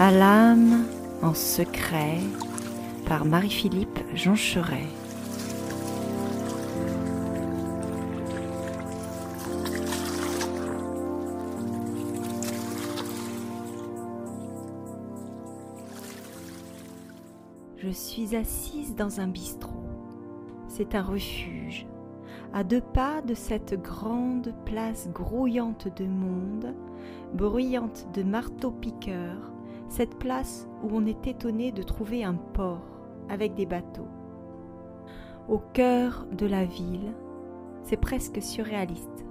À l'âme en secret par Marie-Philippe Joncheret. Je suis assise dans un bistrot. C'est un refuge. À deux pas de cette grande place grouillante de monde, bruyante de marteaux-piqueurs, cette place où on est étonné de trouver un port avec des bateaux. Au cœur de la ville, c'est presque surréaliste.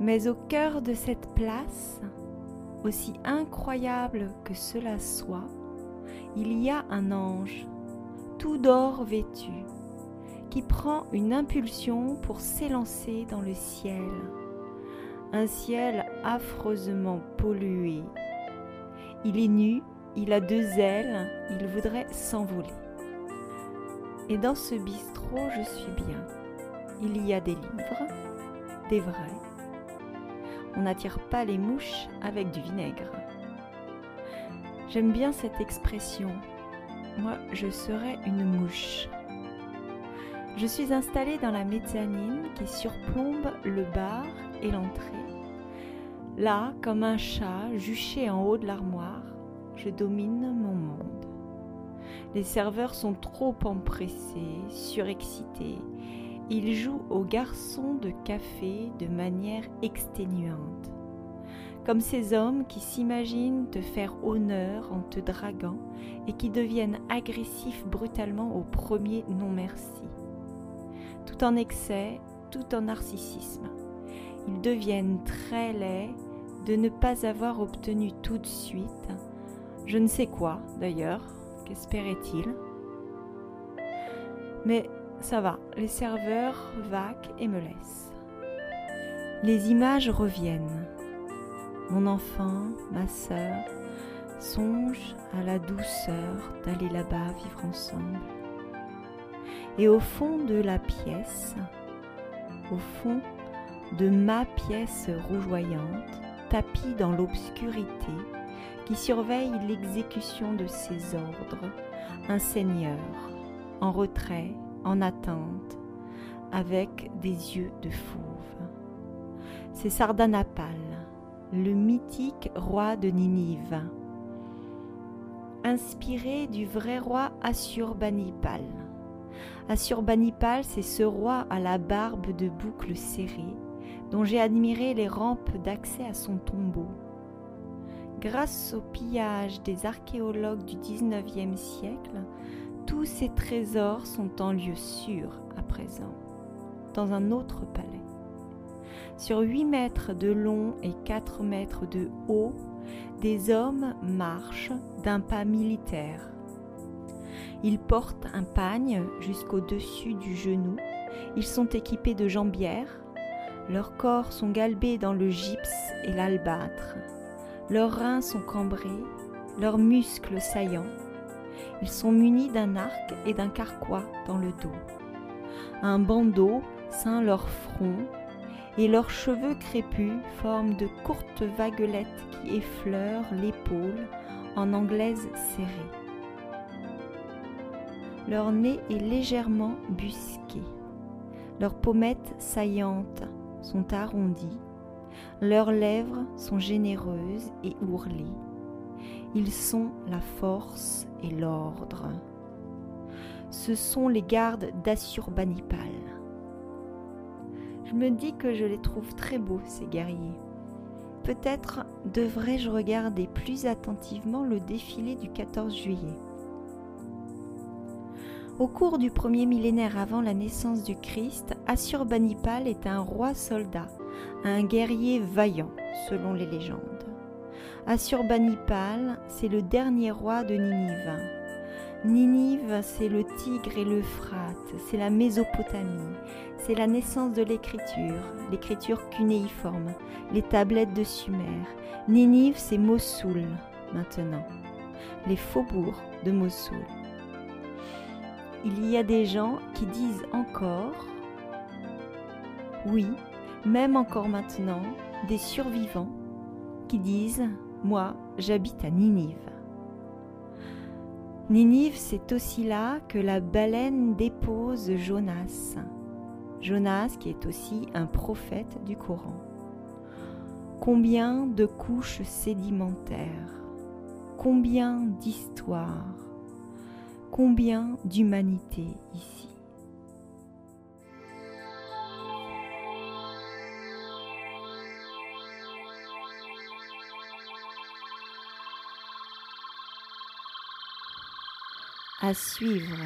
Mais au cœur de cette place, aussi incroyable que cela soit, il y a un ange, tout d'or vêtu, qui prend une impulsion pour s'élancer dans le ciel. Un ciel affreusement pollué. Il est nu, il a deux ailes, il voudrait s'envoler. Et dans ce bistrot, je suis bien. Il y a des livres, des vrais. On n'attire pas les mouches avec du vinaigre. J'aime bien cette expression. Moi, je serais une mouche. Je suis installée dans la mezzanine qui surplombe le bar et l'entrée. Là, comme un chat juché en haut de l'armoire, je domine mon monde. Les serveurs sont trop empressés, surexcités. Ils jouent aux garçons de café de manière exténuante comme ces hommes qui s'imaginent te faire honneur en te draguant et qui deviennent agressifs brutalement au premier non merci. Tout en excès, tout en narcissisme. Ils deviennent très laids de ne pas avoir obtenu tout de suite, je ne sais quoi d'ailleurs, qu'espérait-il Mais ça va, les serveurs vaquent et me laissent. Les images reviennent mon enfant, ma sœur, songe à la douceur d'aller là-bas vivre ensemble. Et au fond de la pièce, au fond de ma pièce rougeoyante, tapis dans l'obscurité, qui surveille l'exécution de ses ordres, un seigneur, en retrait, en attente, avec des yeux de fauve. C'est Sardanapale, le mythique roi de Ninive, inspiré du vrai roi Assurbanipal. Assurbanipal, c'est ce roi à la barbe de boucles serrées, dont j'ai admiré les rampes d'accès à son tombeau. Grâce au pillage des archéologues du XIXe siècle, tous ces trésors sont en lieu sûr à présent, dans un autre palais. Sur 8 mètres de long et 4 mètres de haut, des hommes marchent d'un pas militaire. Ils portent un pagne jusqu'au-dessus du genou. Ils sont équipés de jambières. Leurs corps sont galbés dans le gypse et l'albâtre. Leurs reins sont cambrés, leurs muscles saillants. Ils sont munis d'un arc et d'un carquois dans le dos. Un bandeau ceint leur front et leurs cheveux crépus forment de courtes vaguelettes qui effleurent l'épaule en anglaise serrée. Leur nez est légèrement busqué. Leurs pommettes saillantes sont arrondies. Leurs lèvres sont généreuses et ourlées. Ils sont la force et l'ordre. Ce sont les gardes d'Assurbanipal. Je me dis que je les trouve très beaux, ces guerriers. Peut-être devrais-je regarder plus attentivement le défilé du 14 juillet. Au cours du premier millénaire avant la naissance du Christ, Assurbanipal est un roi soldat, un guerrier vaillant, selon les légendes. Assurbanipal, c'est le dernier roi de Ninive. Ninive, c'est le Tigre et l'Euphrate, c'est la Mésopotamie, c'est la naissance de l'écriture, l'écriture cunéiforme, les tablettes de Sumer. Ninive, c'est Mossoul maintenant, les faubourgs de Mossoul. Il y a des gens qui disent encore, oui, même encore maintenant, des survivants qui disent moi, j'habite à Ninive. Ninive, c'est aussi là que la baleine dépose Jonas. Jonas qui est aussi un prophète du Coran. Combien de couches sédimentaires, combien d'histoires, combien d'humanité ici. À suivre.